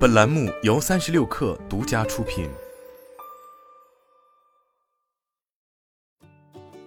本栏目由三十六氪独家出品。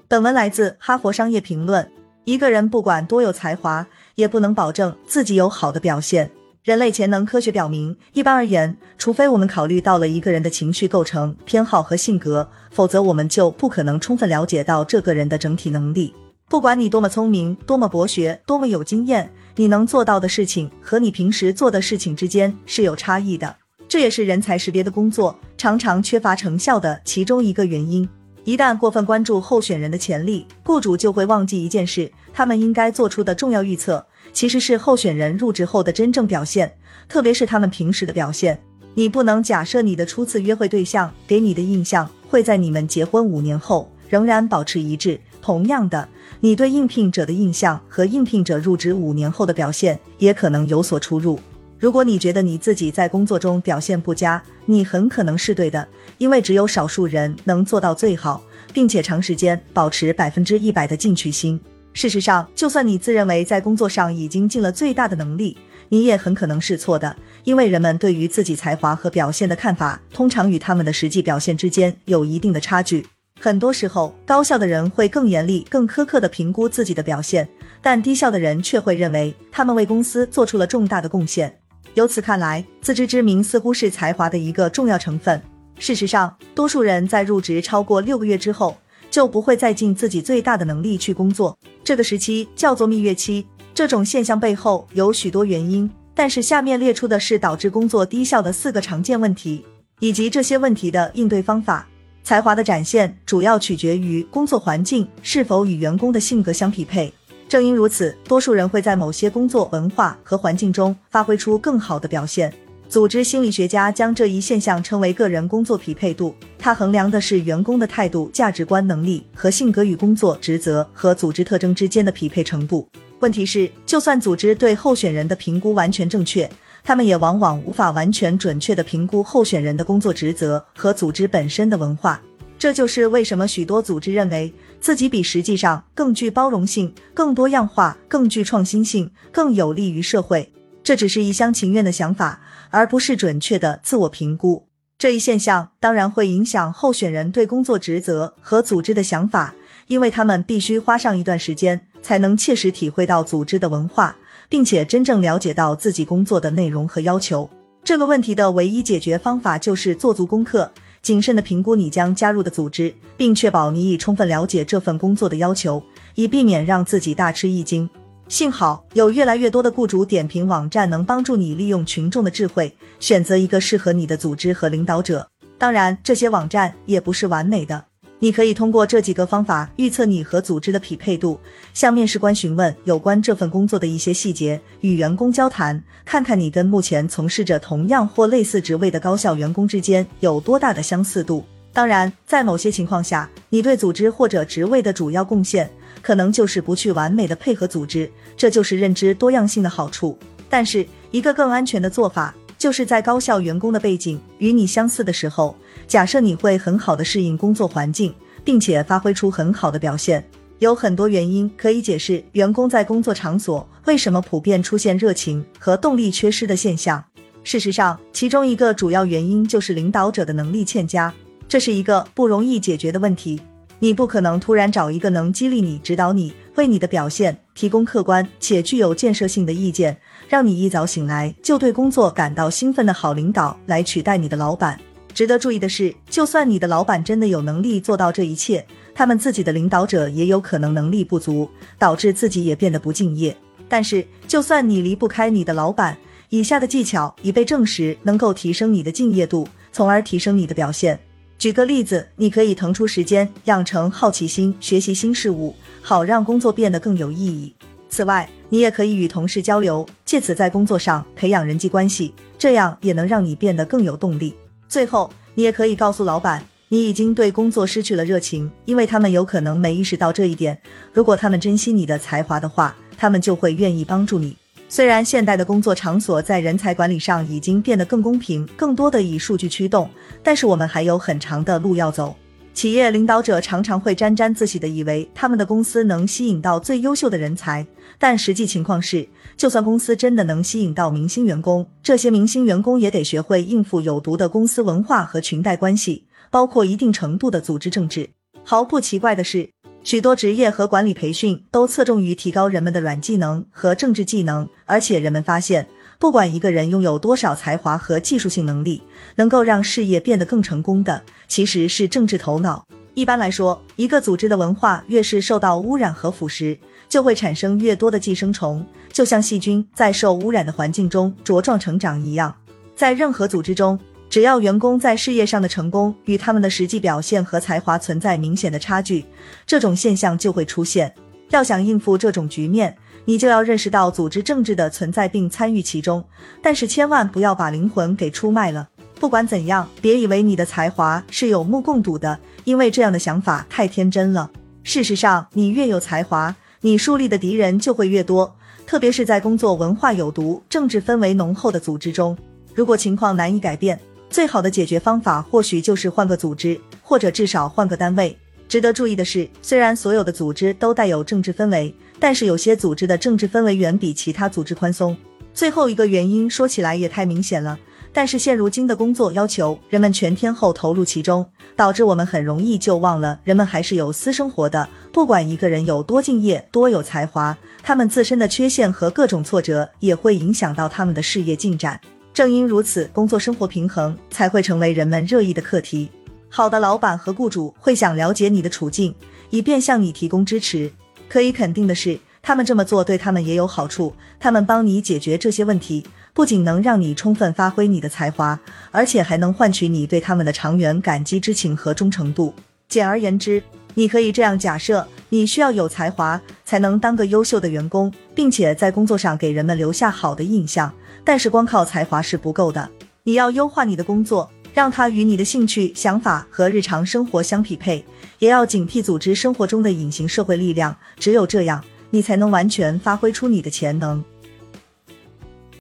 本文来自《哈佛商业评论》。一个人不管多有才华，也不能保证自己有好的表现。人类潜能科学表明，一般而言，除非我们考虑到了一个人的情绪构成、偏好和性格，否则我们就不可能充分了解到这个人的整体能力。不管你多么聪明、多么博学、多么有经验，你能做到的事情和你平时做的事情之间是有差异的。这也是人才识别的工作常常缺乏成效的其中一个原因。一旦过分关注候选人的潜力，雇主就会忘记一件事：他们应该做出的重要预测。其实是候选人入职后的真正表现，特别是他们平时的表现。你不能假设你的初次约会对象给你的印象会在你们结婚五年后仍然保持一致。同样的，你对应聘者的印象和应聘者入职五年后的表现也可能有所出入。如果你觉得你自己在工作中表现不佳，你很可能是对的，因为只有少数人能做到最好，并且长时间保持百分之一百的进取心。事实上，就算你自认为在工作上已经尽了最大的能力，你也很可能是错的，因为人们对于自己才华和表现的看法，通常与他们的实际表现之间有一定的差距。很多时候，高效的人会更严厉、更苛刻地评估自己的表现，但低效的人却会认为他们为公司做出了重大的贡献。由此看来，自知之明似乎是才华的一个重要成分。事实上，多数人在入职超过六个月之后。就不会再尽自己最大的能力去工作。这个时期叫做蜜月期。这种现象背后有许多原因，但是下面列出的是导致工作低效的四个常见问题，以及这些问题的应对方法。才华的展现主要取决于工作环境是否与员工的性格相匹配。正因如此，多数人会在某些工作文化和环境中发挥出更好的表现。组织心理学家将这一现象称为个人工作匹配度，它衡量的是员工的态度、价值观、能力和性格与工作职责和组织特征之间的匹配程度。问题是，就算组织对候选人的评估完全正确，他们也往往无法完全准确地评估候选人的工作职责和组织本身的文化。这就是为什么许多组织认为自己比实际上更具包容性、更多样化、更具创新性、更有利于社会。这只是一厢情愿的想法，而不是准确的自我评估。这一现象当然会影响候选人对工作职责和组织的想法，因为他们必须花上一段时间才能切实体会到组织的文化，并且真正了解到自己工作的内容和要求。这个问题的唯一解决方法就是做足功课，谨慎的评估你将加入的组织，并确保你已充分了解这份工作的要求，以避免让自己大吃一惊。幸好有越来越多的雇主点评网站能帮助你利用群众的智慧，选择一个适合你的组织和领导者。当然，这些网站也不是完美的。你可以通过这几个方法预测你和组织的匹配度：向面试官询问有关这份工作的一些细节，与员工交谈，看看你跟目前从事着同样或类似职位的高校员工之间有多大的相似度。当然，在某些情况下，你对组织或者职位的主要贡献。可能就是不去完美的配合组织，这就是认知多样性的好处。但是，一个更安全的做法，就是在高校员工的背景与你相似的时候，假设你会很好的适应工作环境，并且发挥出很好的表现。有很多原因可以解释员工在工作场所为什么普遍出现热情和动力缺失的现象。事实上，其中一个主要原因就是领导者的能力欠佳，这是一个不容易解决的问题。你不可能突然找一个能激励你、指导你、为你的表现提供客观且具有建设性的意见，让你一早醒来就对工作感到兴奋的好领导来取代你的老板。值得注意的是，就算你的老板真的有能力做到这一切，他们自己的领导者也有可能能力不足，导致自己也变得不敬业。但是，就算你离不开你的老板，以下的技巧已被证实能够提升你的敬业度，从而提升你的表现。举个例子，你可以腾出时间养成好奇心，学习新事物，好让工作变得更有意义。此外，你也可以与同事交流，借此在工作上培养人际关系，这样也能让你变得更有动力。最后，你也可以告诉老板，你已经对工作失去了热情，因为他们有可能没意识到这一点。如果他们珍惜你的才华的话，他们就会愿意帮助你。虽然现代的工作场所在人才管理上已经变得更公平，更多的以数据驱动，但是我们还有很长的路要走。企业领导者常常会沾沾自喜的以为他们的公司能吸引到最优秀的人才，但实际情况是，就算公司真的能吸引到明星员工，这些明星员工也得学会应付有毒的公司文化和裙带关系，包括一定程度的组织政治。毫不奇怪的是，许多职业和管理培训都侧重于提高人们的软技能和政治技能，而且人们发现，不管一个人拥有多少才华和技术性能力，能够让事业变得更成功的。其实是政治头脑。一般来说，一个组织的文化越是受到污染和腐蚀，就会产生越多的寄生虫，就像细菌在受污染的环境中茁壮成长一样。在任何组织中，只要员工在事业上的成功与他们的实际表现和才华存在明显的差距，这种现象就会出现。要想应付这种局面，你就要认识到组织政治的存在并参与其中，但是千万不要把灵魂给出卖了。不管怎样，别以为你的才华是有目共睹的，因为这样的想法太天真了。事实上，你越有才华，你树立的敌人就会越多，特别是在工作文化有毒、政治氛围浓厚的组织中。如果情况难以改变，最好的解决方法或许就是换个组织，或者至少换个单位。值得注意的是，虽然所有的组织都带有政治氛围，但是有些组织的政治氛围远比其他组织宽松。最后一个原因说起来也太明显了。但是现如今的工作要求人们全天候投入其中，导致我们很容易就忘了人们还是有私生活的。不管一个人有多敬业、多有才华，他们自身的缺陷和各种挫折也会影响到他们的事业进展。正因如此，工作生活平衡才会成为人们热议的课题。好的老板和雇主会想了解你的处境，以便向你提供支持。可以肯定的是，他们这么做对他们也有好处，他们帮你解决这些问题。不仅能让你充分发挥你的才华，而且还能换取你对他们的长远感激之情和忠诚度。简而言之，你可以这样假设：你需要有才华才能当个优秀的员工，并且在工作上给人们留下好的印象。但是光靠才华是不够的，你要优化你的工作，让它与你的兴趣、想法和日常生活相匹配，也要警惕组织生活中的隐形社会力量。只有这样，你才能完全发挥出你的潜能。